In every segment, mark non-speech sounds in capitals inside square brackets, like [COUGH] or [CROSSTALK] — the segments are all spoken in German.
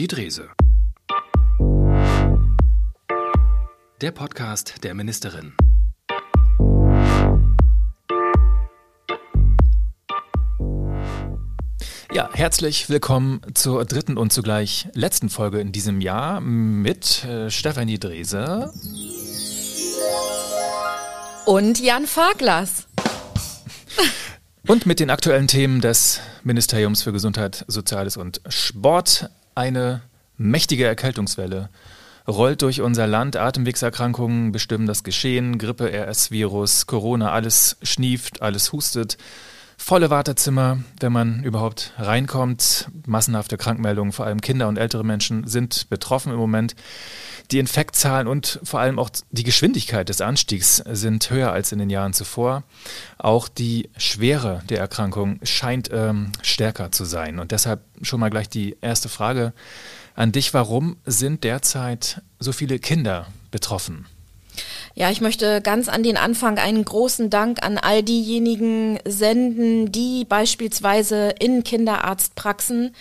Die Drese. Der Podcast der Ministerin. Ja, herzlich willkommen zur dritten und zugleich letzten Folge in diesem Jahr mit äh, Stefanie Drese und Jan Faglas. Und mit den aktuellen Themen des Ministeriums für Gesundheit, Soziales und Sport eine mächtige Erkältungswelle rollt durch unser Land. Atemwegserkrankungen bestimmen das Geschehen. Grippe, RS-Virus, Corona, alles schnieft, alles hustet. Volle Wartezimmer, wenn man überhaupt reinkommt. Massenhafte Krankmeldungen, vor allem Kinder und ältere Menschen sind betroffen im Moment. Die Infektzahlen und vor allem auch die Geschwindigkeit des Anstiegs sind höher als in den Jahren zuvor. Auch die Schwere der Erkrankung scheint ähm, stärker zu sein. Und deshalb schon mal gleich die erste Frage an dich. Warum sind derzeit so viele Kinder betroffen? Ja, ich möchte ganz an den Anfang einen großen Dank an all diejenigen senden, die beispielsweise in Kinderarztpraxen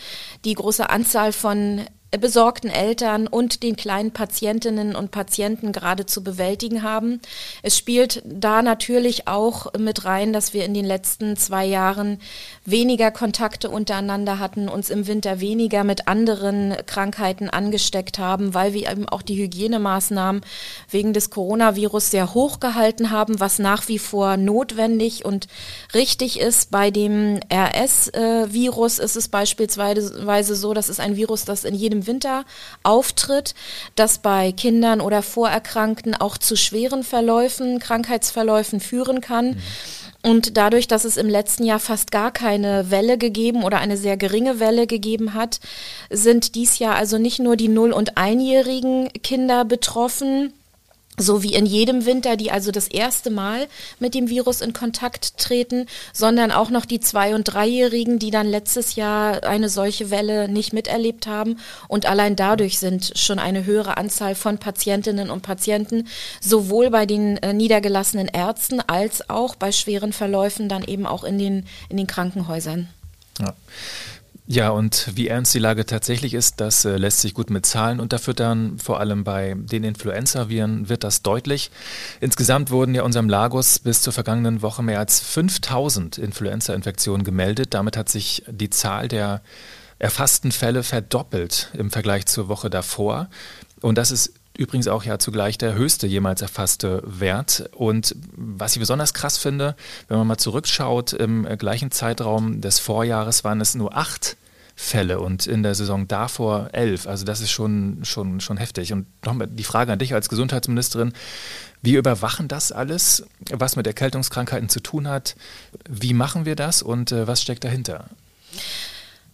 die große Anzahl von besorgten Eltern und den kleinen Patientinnen und Patienten gerade zu bewältigen haben. Es spielt da natürlich auch mit rein, dass wir in den letzten zwei Jahren weniger Kontakte untereinander hatten, uns im Winter weniger mit anderen Krankheiten angesteckt haben, weil wir eben auch die Hygienemaßnahmen wegen des Coronavirus sehr hoch gehalten haben, was nach wie vor notwendig und richtig ist. Bei dem RS-Virus ist es beispielsweise so, dass es ein Virus, das in jedem im Winter auftritt, das bei Kindern oder Vorerkrankten auch zu schweren Verläufen, Krankheitsverläufen führen kann. Mhm. Und dadurch, dass es im letzten Jahr fast gar keine Welle gegeben oder eine sehr geringe Welle gegeben hat, sind dies Jahr also nicht nur die Null- und Einjährigen Kinder betroffen, so wie in jedem Winter, die also das erste Mal mit dem Virus in Kontakt treten, sondern auch noch die Zwei- und Dreijährigen, die dann letztes Jahr eine solche Welle nicht miterlebt haben. Und allein dadurch sind schon eine höhere Anzahl von Patientinnen und Patienten sowohl bei den äh, niedergelassenen Ärzten als auch bei schweren Verläufen dann eben auch in den, in den Krankenhäusern. Ja. Ja, und wie ernst die Lage tatsächlich ist, das äh, lässt sich gut mit Zahlen unterfüttern. Vor allem bei den Influenza-Viren wird das deutlich. Insgesamt wurden ja unserem Lagos bis zur vergangenen Woche mehr als 5000 Influenza-Infektionen gemeldet. Damit hat sich die Zahl der erfassten Fälle verdoppelt im Vergleich zur Woche davor. Und das ist übrigens auch ja zugleich der höchste jemals erfasste Wert. Und was ich besonders krass finde, wenn man mal zurückschaut, im gleichen Zeitraum des Vorjahres waren es nur acht Fälle und in der Saison davor elf. Also das ist schon, schon, schon heftig. Und nochmal die Frage an dich als Gesundheitsministerin. Wir überwachen das alles, was mit Erkältungskrankheiten zu tun hat. Wie machen wir das und äh, was steckt dahinter?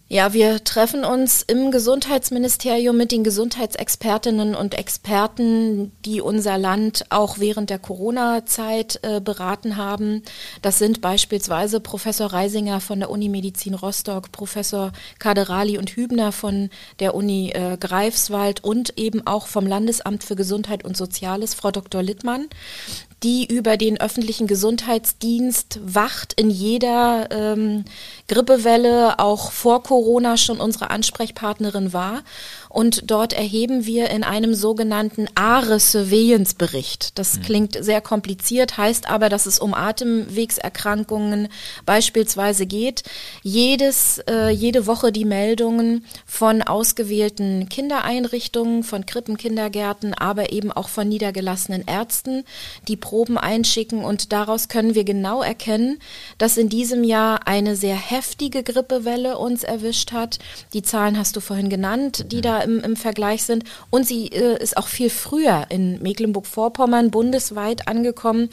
Ja, wir treffen uns im Gesundheitsministerium mit den Gesundheitsexpertinnen und Experten, die unser Land auch während der Corona-Zeit äh, beraten haben. Das sind beispielsweise Professor Reisinger von der Uni Medizin Rostock, Professor Kaderali und Hübner von der Uni äh, Greifswald und eben auch vom Landesamt für Gesundheit und Soziales, Frau Dr. Littmann die über den öffentlichen Gesundheitsdienst wacht in jeder ähm, Grippewelle, auch vor Corona schon unsere Ansprechpartnerin war und dort erheben wir in einem sogenannten ARE-Surveillance-Bericht. Das mhm. klingt sehr kompliziert, heißt aber, dass es um Atemwegserkrankungen beispielsweise geht. Jedes, äh, jede Woche die Meldungen von ausgewählten Kindereinrichtungen, von Krippenkindergärten, aber eben auch von niedergelassenen Ärzten, die Proben einschicken und daraus können wir genau erkennen, dass in diesem Jahr eine sehr heftige Grippewelle uns erwischt hat. Die Zahlen hast du vorhin genannt, die da im, im Vergleich sind. Und sie äh, ist auch viel früher in Mecklenburg-Vorpommern bundesweit angekommen.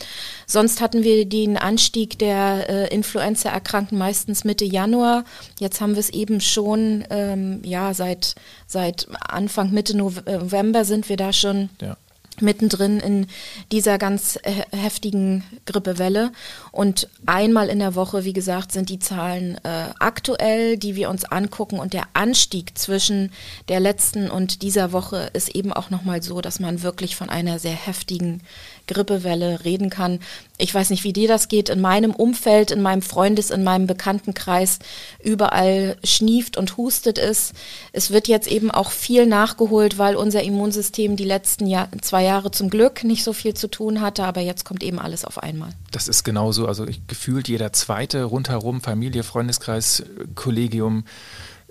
Sonst hatten wir den Anstieg der äh, Influenza-Erkrankten meistens Mitte Januar. Jetzt haben wir es eben schon, ähm, ja, seit, seit Anfang, Mitte November sind wir da schon. Ja mittendrin in dieser ganz heftigen Grippewelle. Und einmal in der Woche, wie gesagt, sind die Zahlen äh, aktuell, die wir uns angucken. Und der Anstieg zwischen der letzten und dieser Woche ist eben auch nochmal so, dass man wirklich von einer sehr heftigen Grippewelle reden kann. ich weiß nicht, wie dir das geht, in meinem Umfeld, in meinem Freundes-, in meinem Bekanntenkreis überall schnieft und hustet es. Es wird jetzt eben auch viel nachgeholt, weil unser Immunsystem die letzten Jahr, zwei Jahre zum Glück nicht so viel zu tun hatte, aber jetzt kommt eben alles auf einmal. Das ist genauso, also ich, gefühlt jeder zweite rundherum, Familie, Freundeskreis, Kollegium,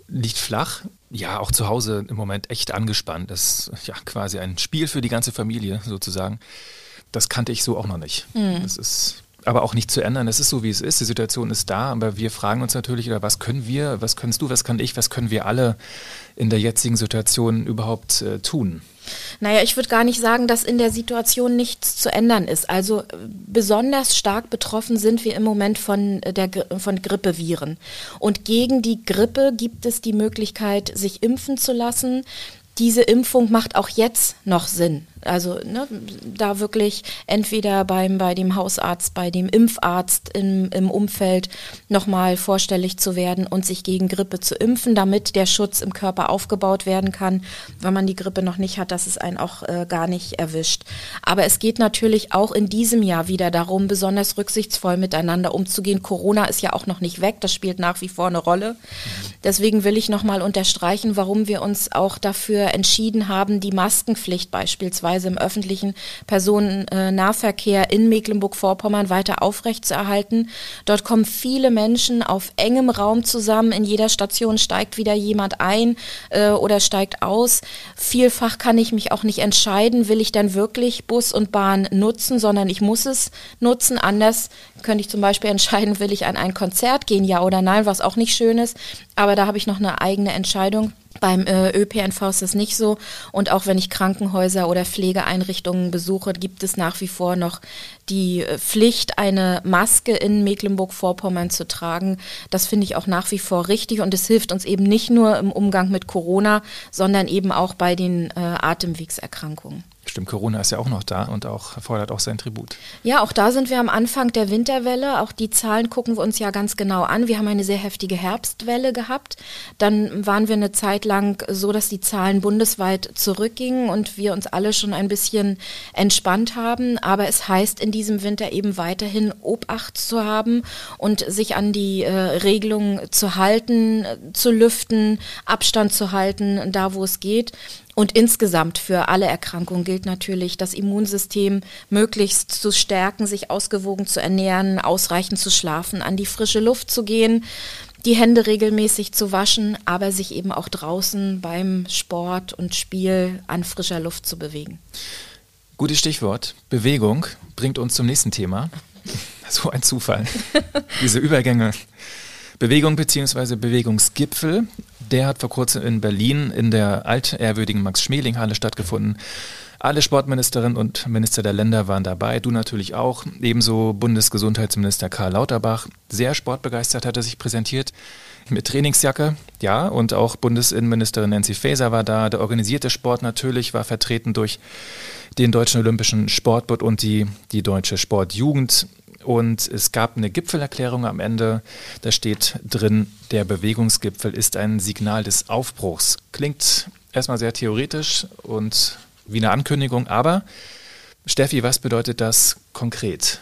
liegt flach. Ja, auch zu Hause im Moment echt angespannt. Das ist ja quasi ein Spiel für die ganze Familie sozusagen. Das kannte ich so auch noch nicht. Mhm. Das ist aber auch nicht zu ändern. Es ist so, wie es ist. Die Situation ist da, aber wir fragen uns natürlich, oder was können wir, was kannst du, was kann ich, was können wir alle in der jetzigen Situation überhaupt äh, tun? Naja, ich würde gar nicht sagen, dass in der Situation nichts zu ändern ist. Also äh, besonders stark betroffen sind wir im Moment von, äh, der, von Grippeviren. Und gegen die Grippe gibt es die Möglichkeit, sich impfen zu lassen. Diese Impfung macht auch jetzt noch Sinn. Also ne, da wirklich entweder beim, bei dem Hausarzt, bei dem Impfarzt im, im Umfeld nochmal vorstellig zu werden und sich gegen Grippe zu impfen, damit der Schutz im Körper aufgebaut werden kann, wenn man die Grippe noch nicht hat, dass es einen auch äh, gar nicht erwischt. Aber es geht natürlich auch in diesem Jahr wieder darum, besonders rücksichtsvoll miteinander umzugehen. Corona ist ja auch noch nicht weg, das spielt nach wie vor eine Rolle. Deswegen will ich nochmal unterstreichen, warum wir uns auch dafür entschieden haben, die Maskenpflicht beispielsweise beispielsweise im öffentlichen Personennahverkehr in Mecklenburg-Vorpommern weiter aufrechtzuerhalten. Dort kommen viele Menschen auf engem Raum zusammen. In jeder Station steigt wieder jemand ein äh, oder steigt aus. Vielfach kann ich mich auch nicht entscheiden, will ich dann wirklich Bus und Bahn nutzen, sondern ich muss es nutzen. Anders könnte ich zum Beispiel entscheiden, will ich an ein Konzert gehen, ja oder nein, was auch nicht schön ist. Aber da habe ich noch eine eigene Entscheidung. Beim äh, ÖPNV ist das nicht so. Und auch wenn ich Krankenhäuser oder Pflegeeinrichtungen besuche, gibt es nach wie vor noch die äh, Pflicht, eine Maske in Mecklenburg-Vorpommern zu tragen. Das finde ich auch nach wie vor richtig und es hilft uns eben nicht nur im Umgang mit Corona, sondern eben auch bei den äh, Atemwegserkrankungen. Stimmt, Corona ist ja auch noch da und auch fordert auch sein Tribut. Ja, auch da sind wir am Anfang der Winterwelle. Auch die Zahlen gucken wir uns ja ganz genau an. Wir haben eine sehr heftige Herbstwelle gehabt. Dann waren wir eine Zeit lang so, dass die Zahlen bundesweit zurückgingen und wir uns alle schon ein bisschen entspannt haben. Aber es heißt in diesem Winter eben weiterhin Obacht zu haben und sich an die äh, Regelungen zu halten, zu lüften, Abstand zu halten, da wo es geht. Und insgesamt für alle Erkrankungen gilt natürlich, das Immunsystem möglichst zu stärken, sich ausgewogen zu ernähren, ausreichend zu schlafen, an die frische Luft zu gehen, die Hände regelmäßig zu waschen, aber sich eben auch draußen beim Sport und Spiel an frischer Luft zu bewegen. Gutes Stichwort. Bewegung bringt uns zum nächsten Thema. [LAUGHS] So ein Zufall. Diese Übergänge. Bewegung bzw. Bewegungsgipfel, der hat vor kurzem in Berlin in der altehrwürdigen Max-Schmeling-Halle stattgefunden. Alle Sportministerinnen und Minister der Länder waren dabei, du natürlich auch. Ebenso Bundesgesundheitsminister Karl Lauterbach. Sehr sportbegeistert hat er sich präsentiert mit Trainingsjacke, ja, und auch Bundesinnenministerin Nancy Faeser war da. Der organisierte Sport natürlich war vertreten durch den Deutschen Olympischen Sportbund und die, die Deutsche Sportjugend. Und es gab eine Gipfelerklärung am Ende. Da steht drin, der Bewegungsgipfel ist ein Signal des Aufbruchs. Klingt erstmal sehr theoretisch und wie eine Ankündigung, aber Steffi, was bedeutet das konkret?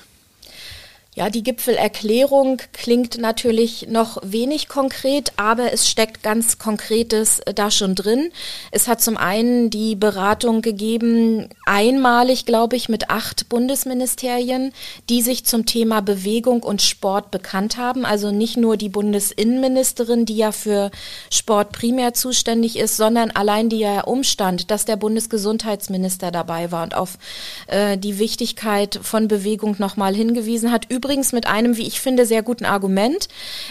Ja, die Gipfelerklärung klingt natürlich noch wenig konkret, aber es steckt ganz Konkretes äh, da schon drin. Es hat zum einen die Beratung gegeben, einmalig, glaube ich, mit acht Bundesministerien, die sich zum Thema Bewegung und Sport bekannt haben. Also nicht nur die Bundesinnenministerin, die ja für Sport primär zuständig ist, sondern allein der Umstand, dass der Bundesgesundheitsminister dabei war und auf äh, die Wichtigkeit von Bewegung nochmal hingewiesen hat übrigens mit einem, wie ich finde, sehr guten Argument.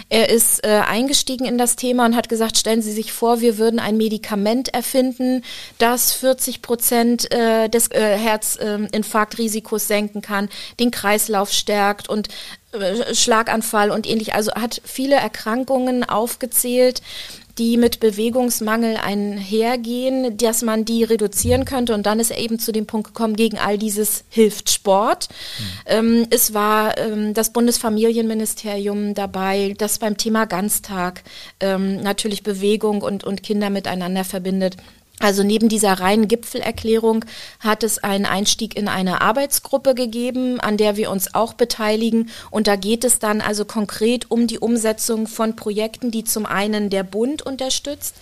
Er ist äh, eingestiegen in das Thema und hat gesagt, stellen Sie sich vor, wir würden ein Medikament erfinden, das 40 Prozent äh, des äh, Herzinfarktrisikos senken kann, den Kreislauf stärkt und äh, Schlaganfall und ähnlich. Also hat viele Erkrankungen aufgezählt, die mit Bewegungsmangel einhergehen, dass man die reduzieren könnte. Und dann ist er eben zu dem Punkt gekommen, gegen all dieses hilft Sport. Mhm. Ähm, es war ähm, das Bundesfamilienministerium dabei, das beim Thema Ganztag ähm, natürlich Bewegung und, und Kinder miteinander verbindet. Also neben dieser reinen Gipfelerklärung hat es einen Einstieg in eine Arbeitsgruppe gegeben, an der wir uns auch beteiligen. Und da geht es dann also konkret um die Umsetzung von Projekten, die zum einen der Bund unterstützt,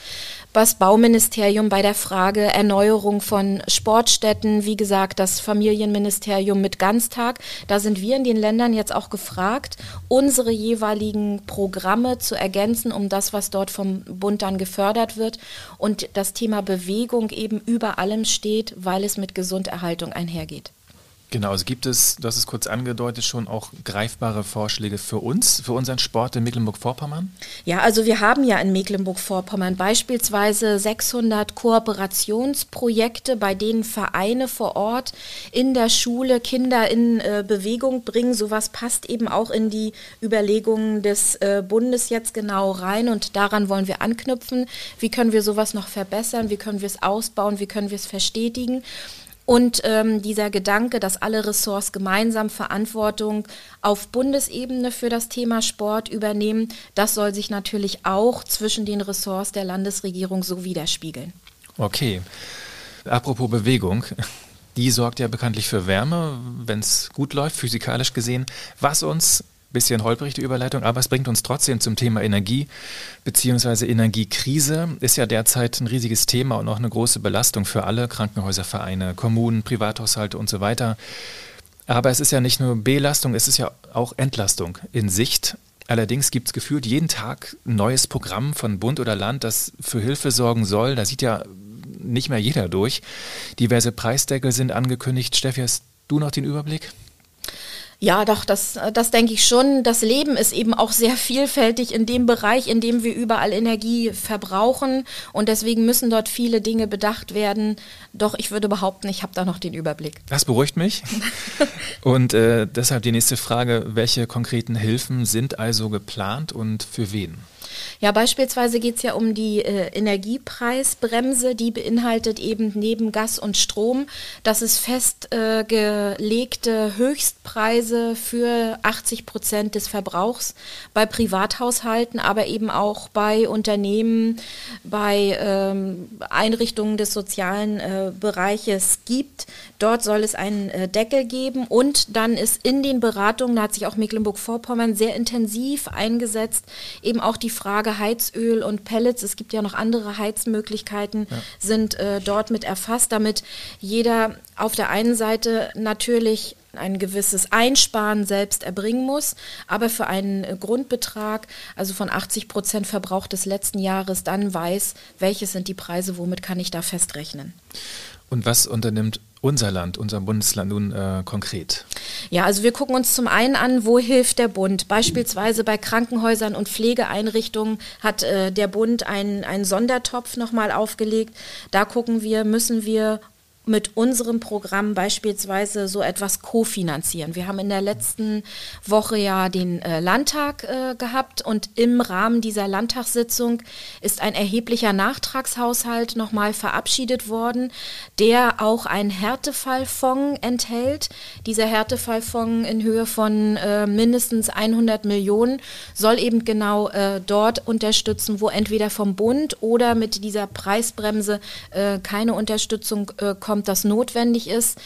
was Bauministerium bei der Frage Erneuerung von Sportstätten, wie gesagt, das Familienministerium mit Ganztag. Da sind wir in den Ländern jetzt auch gefragt, unsere jeweiligen Programme zu ergänzen, um das, was dort vom Bund dann gefördert wird. Und das Thema Bewegung eben über allem steht, weil es mit Gesunderhaltung einhergeht. Genau, also gibt es, du hast es kurz angedeutet, schon auch greifbare Vorschläge für uns, für unseren Sport in Mecklenburg-Vorpommern? Ja, also wir haben ja in Mecklenburg-Vorpommern beispielsweise 600 Kooperationsprojekte, bei denen Vereine vor Ort in der Schule Kinder in äh, Bewegung bringen. Sowas passt eben auch in die Überlegungen des äh, Bundes jetzt genau rein und daran wollen wir anknüpfen. Wie können wir sowas noch verbessern? Wie können wir es ausbauen? Wie können wir es verstetigen? Und ähm, dieser Gedanke, dass alle Ressorts gemeinsam Verantwortung auf Bundesebene für das Thema Sport übernehmen, das soll sich natürlich auch zwischen den Ressorts der Landesregierung so widerspiegeln. Okay. Apropos Bewegung. Die sorgt ja bekanntlich für Wärme, wenn es gut läuft, physikalisch gesehen. Was uns bisschen holprig die Überleitung, aber es bringt uns trotzdem zum Thema Energie bzw. Energiekrise. Ist ja derzeit ein riesiges Thema und auch eine große Belastung für alle Krankenhäuser, Vereine, Kommunen, Privathaushalte und so weiter. Aber es ist ja nicht nur Belastung, es ist ja auch Entlastung in Sicht. Allerdings gibt es gefühlt jeden Tag ein neues Programm von Bund oder Land, das für Hilfe sorgen soll. Da sieht ja nicht mehr jeder durch. Diverse Preisdeckel sind angekündigt. Steffi, hast du noch den Überblick? Ja, doch, das, das denke ich schon. Das Leben ist eben auch sehr vielfältig in dem Bereich, in dem wir überall Energie verbrauchen. Und deswegen müssen dort viele Dinge bedacht werden. Doch ich würde behaupten, ich habe da noch den Überblick. Das beruhigt mich. [LAUGHS] und äh, deshalb die nächste Frage, welche konkreten Hilfen sind also geplant und für wen? Ja, beispielsweise geht es ja um die äh, Energiepreisbremse, die beinhaltet eben neben Gas und Strom, dass es festgelegte äh, Höchstpreise für 80 Prozent des Verbrauchs bei Privathaushalten, aber eben auch bei Unternehmen, bei ähm, Einrichtungen des sozialen äh, Bereiches gibt. Dort soll es einen äh, Deckel geben und dann ist in den Beratungen, da hat sich auch Mecklenburg-Vorpommern sehr intensiv eingesetzt, eben auch die Frage, Heizöl und Pellets, es gibt ja noch andere Heizmöglichkeiten, ja. sind äh, dort mit erfasst, damit jeder auf der einen Seite natürlich ein gewisses Einsparen selbst erbringen muss, aber für einen äh, Grundbetrag, also von 80 Prozent Verbrauch des letzten Jahres, dann weiß, welches sind die Preise, womit kann ich da festrechnen. Und was unternimmt unser Land, unser Bundesland nun äh, konkret? Ja, also wir gucken uns zum einen an, wo hilft der Bund. Beispielsweise bei Krankenhäusern und Pflegeeinrichtungen hat äh, der Bund einen, einen Sondertopf nochmal aufgelegt. Da gucken wir, müssen wir mit unserem Programm beispielsweise so etwas kofinanzieren. Wir haben in der letzten Woche ja den äh, Landtag äh, gehabt und im Rahmen dieser Landtagssitzung ist ein erheblicher Nachtragshaushalt nochmal verabschiedet worden, der auch einen Härtefallfonds enthält. Dieser Härtefallfonds in Höhe von äh, mindestens 100 Millionen soll eben genau äh, dort unterstützen, wo entweder vom Bund oder mit dieser Preisbremse äh, keine Unterstützung äh, kommt kommt, das notwendig ist.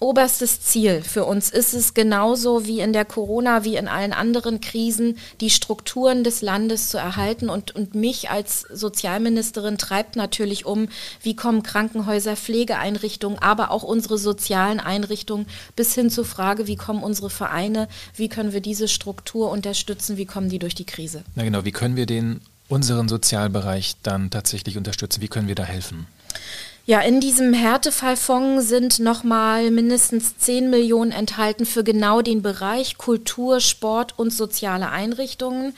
Oberstes Ziel für uns ist es genauso wie in der Corona, wie in allen anderen Krisen, die Strukturen des Landes zu erhalten. Und, und mich als Sozialministerin treibt natürlich um, wie kommen Krankenhäuser, Pflegeeinrichtungen, aber auch unsere sozialen Einrichtungen bis hin zur Frage, wie kommen unsere Vereine, wie können wir diese Struktur unterstützen, wie kommen die durch die Krise. Na genau, wie können wir den unseren Sozialbereich dann tatsächlich unterstützen? Wie können wir da helfen? Ja, in diesem Härtefallfonds sind nochmal mindestens 10 Millionen enthalten für genau den Bereich Kultur, Sport und soziale Einrichtungen.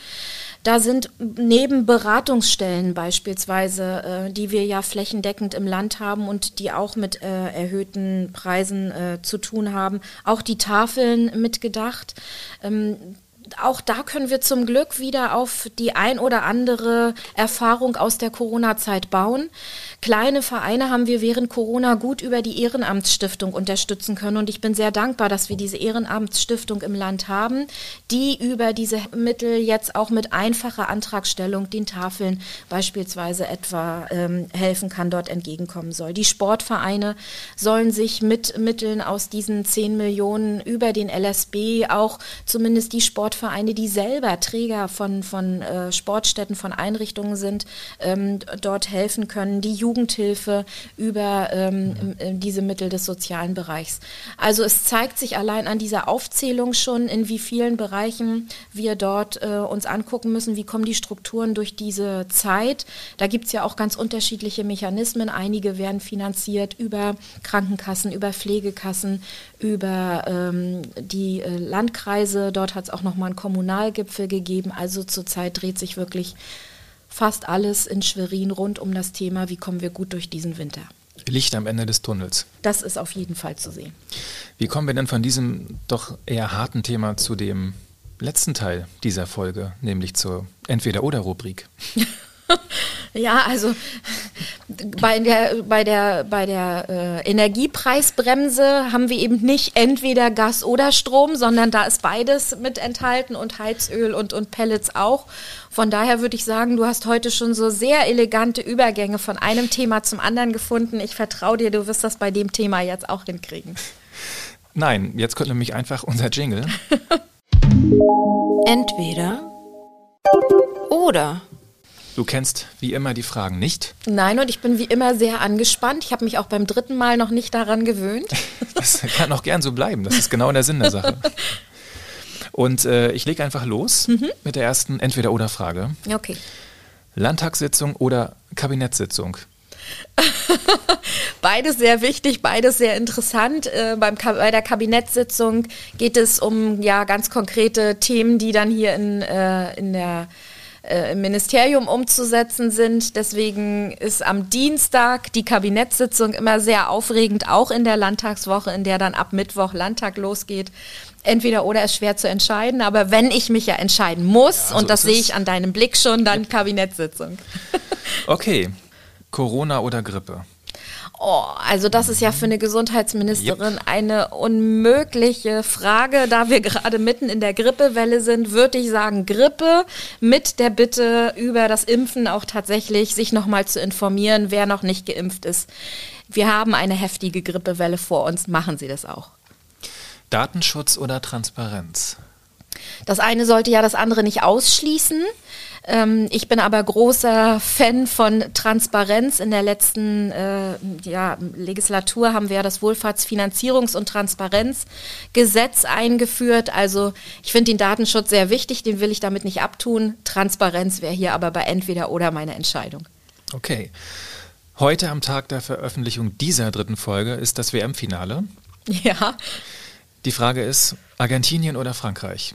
Da sind neben Beratungsstellen beispielsweise, äh, die wir ja flächendeckend im Land haben und die auch mit äh, erhöhten Preisen äh, zu tun haben, auch die Tafeln mitgedacht. Ähm, auch da können wir zum Glück wieder auf die ein oder andere Erfahrung aus der Corona-Zeit bauen. Kleine Vereine haben wir während Corona gut über die Ehrenamtsstiftung unterstützen können. Und ich bin sehr dankbar, dass wir diese Ehrenamtsstiftung im Land haben, die über diese Mittel jetzt auch mit einfacher Antragstellung den Tafeln beispielsweise etwa ähm, helfen kann, dort entgegenkommen soll. Die Sportvereine sollen sich mit Mitteln aus diesen 10 Millionen über den LSB auch zumindest die Sportvereine, die selber Träger von, von äh, Sportstätten, von Einrichtungen sind, ähm, dort helfen können. Die Jugendhilfe über ähm, mhm. diese Mittel des sozialen Bereichs. Also es zeigt sich allein an dieser Aufzählung schon, in wie vielen Bereichen wir dort äh, uns angucken müssen, wie kommen die Strukturen durch diese Zeit. Da gibt es ja auch ganz unterschiedliche Mechanismen. Einige werden finanziert über Krankenkassen, über Pflegekassen, über ähm, die äh, Landkreise. Dort hat es auch nochmal einen Kommunalgipfel gegeben. Also zurzeit dreht sich wirklich fast alles in Schwerin rund um das Thema, wie kommen wir gut durch diesen Winter. Licht am Ende des Tunnels. Das ist auf jeden Fall zu sehen. Wie kommen wir denn von diesem doch eher harten Thema zu dem letzten Teil dieser Folge, nämlich zur Entweder-Oder-Rubrik? [LAUGHS] ja, also bei der, bei der, bei der äh, Energiepreisbremse haben wir eben nicht entweder Gas oder Strom, sondern da ist beides mit enthalten und Heizöl und, und Pellets auch. Von daher würde ich sagen, du hast heute schon so sehr elegante Übergänge von einem Thema zum anderen gefunden. Ich vertraue dir, du wirst das bei dem Thema jetzt auch hinkriegen. Nein, jetzt kommt nämlich einfach unser Jingle. [LAUGHS] Entweder oder. Du kennst wie immer die Fragen nicht. Nein, und ich bin wie immer sehr angespannt. Ich habe mich auch beim dritten Mal noch nicht daran gewöhnt. [LAUGHS] Das kann auch gern so bleiben. Das ist genau der Sinn der Sache. [LAUGHS] Und äh, ich lege einfach los mhm. mit der ersten Entweder-Oder-Frage. Okay. Landtagssitzung oder Kabinettssitzung? [LAUGHS] beides sehr wichtig, beides sehr interessant. Äh, beim, bei der Kabinettssitzung geht es um ja ganz konkrete Themen, die dann hier in, äh, in der äh, im Ministerium umzusetzen sind. Deswegen ist am Dienstag die Kabinettssitzung immer sehr aufregend, auch in der Landtagswoche, in der dann ab Mittwoch Landtag losgeht. Entweder oder ist schwer zu entscheiden, aber wenn ich mich ja entscheiden muss, ja, und das sehe ich an deinem Blick schon, dann ja. Kabinettssitzung. Okay, Corona oder Grippe? Oh, also das ist ja für eine Gesundheitsministerin yep. eine unmögliche Frage. Da wir gerade mitten in der Grippewelle sind, würde ich sagen Grippe mit der Bitte über das Impfen auch tatsächlich sich nochmal zu informieren, wer noch nicht geimpft ist. Wir haben eine heftige Grippewelle vor uns. Machen Sie das auch. Datenschutz oder Transparenz? Das eine sollte ja das andere nicht ausschließen. Ähm, ich bin aber großer Fan von Transparenz. In der letzten äh, ja, Legislatur haben wir ja das Wohlfahrtsfinanzierungs- und Transparenzgesetz eingeführt. Also ich finde den Datenschutz sehr wichtig, den will ich damit nicht abtun. Transparenz wäre hier aber bei entweder oder meine Entscheidung. Okay. Heute am Tag der Veröffentlichung dieser dritten Folge ist das WM-Finale. Ja. Die Frage ist, Argentinien oder Frankreich?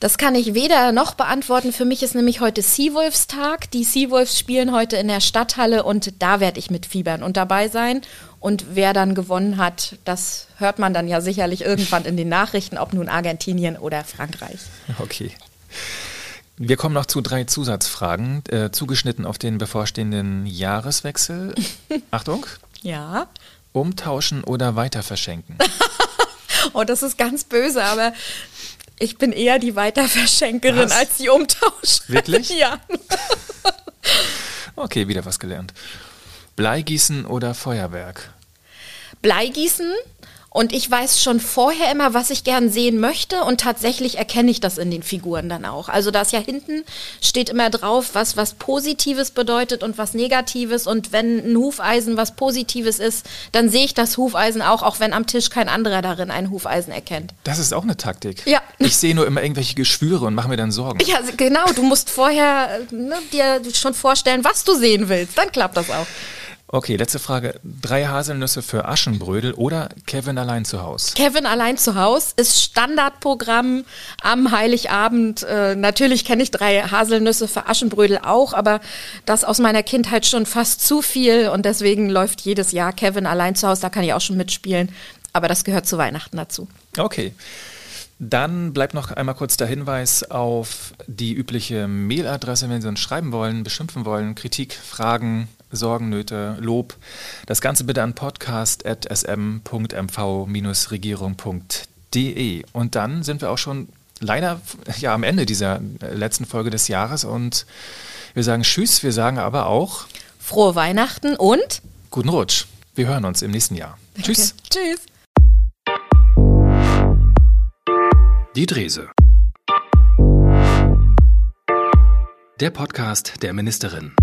Das kann ich weder noch beantworten. Für mich ist nämlich heute Seawolves Tag. Die Seawolves spielen heute in der Stadthalle und da werde ich mitfiebern und dabei sein. Und wer dann gewonnen hat, das hört man dann ja sicherlich irgendwann in den Nachrichten, ob nun Argentinien oder Frankreich. Okay. Wir kommen noch zu drei Zusatzfragen, äh, zugeschnitten auf den bevorstehenden Jahreswechsel. [LAUGHS] Achtung. Ja. Umtauschen oder weiter verschenken? [LAUGHS] oh, das ist ganz böse, aber ich bin eher die Weiterverschenkerin was? als die Umtauscherin. Wirklich? Ja. [LAUGHS] okay, wieder was gelernt. Bleigießen oder Feuerwerk? Bleigießen und ich weiß schon vorher immer, was ich gern sehen möchte und tatsächlich erkenne ich das in den Figuren dann auch. Also da ist ja hinten steht immer drauf, was was Positives bedeutet und was Negatives und wenn ein Hufeisen was Positives ist, dann sehe ich das Hufeisen auch, auch wenn am Tisch kein anderer darin ein Hufeisen erkennt. Das ist auch eine Taktik. Ja. Ich sehe nur immer irgendwelche Geschwüre und mache mir dann Sorgen. Ja, genau. Du musst vorher ne, dir schon vorstellen, was du sehen willst. Dann klappt das auch. Okay, letzte Frage. Drei Haselnüsse für Aschenbrödel oder Kevin allein zu Haus? Kevin allein zu Haus ist Standardprogramm am Heiligabend. Äh, natürlich kenne ich drei Haselnüsse für Aschenbrödel auch, aber das aus meiner Kindheit schon fast zu viel und deswegen läuft jedes Jahr Kevin allein zu Haus. Da kann ich auch schon mitspielen, aber das gehört zu Weihnachten dazu. Okay. Dann bleibt noch einmal kurz der Hinweis auf die übliche Mailadresse, wenn Sie uns schreiben wollen, beschimpfen wollen, Kritik, Fragen, Sorgen, Nöte, Lob. Das Ganze bitte an podcast.sm.mv-regierung.de. Und dann sind wir auch schon leider ja am Ende dieser letzten Folge des Jahres und wir sagen Tschüss, wir sagen aber auch Frohe Weihnachten und guten Rutsch. Wir hören uns im nächsten Jahr. Danke. Tschüss. Tschüss. Die Drese. Der Podcast der Ministerin.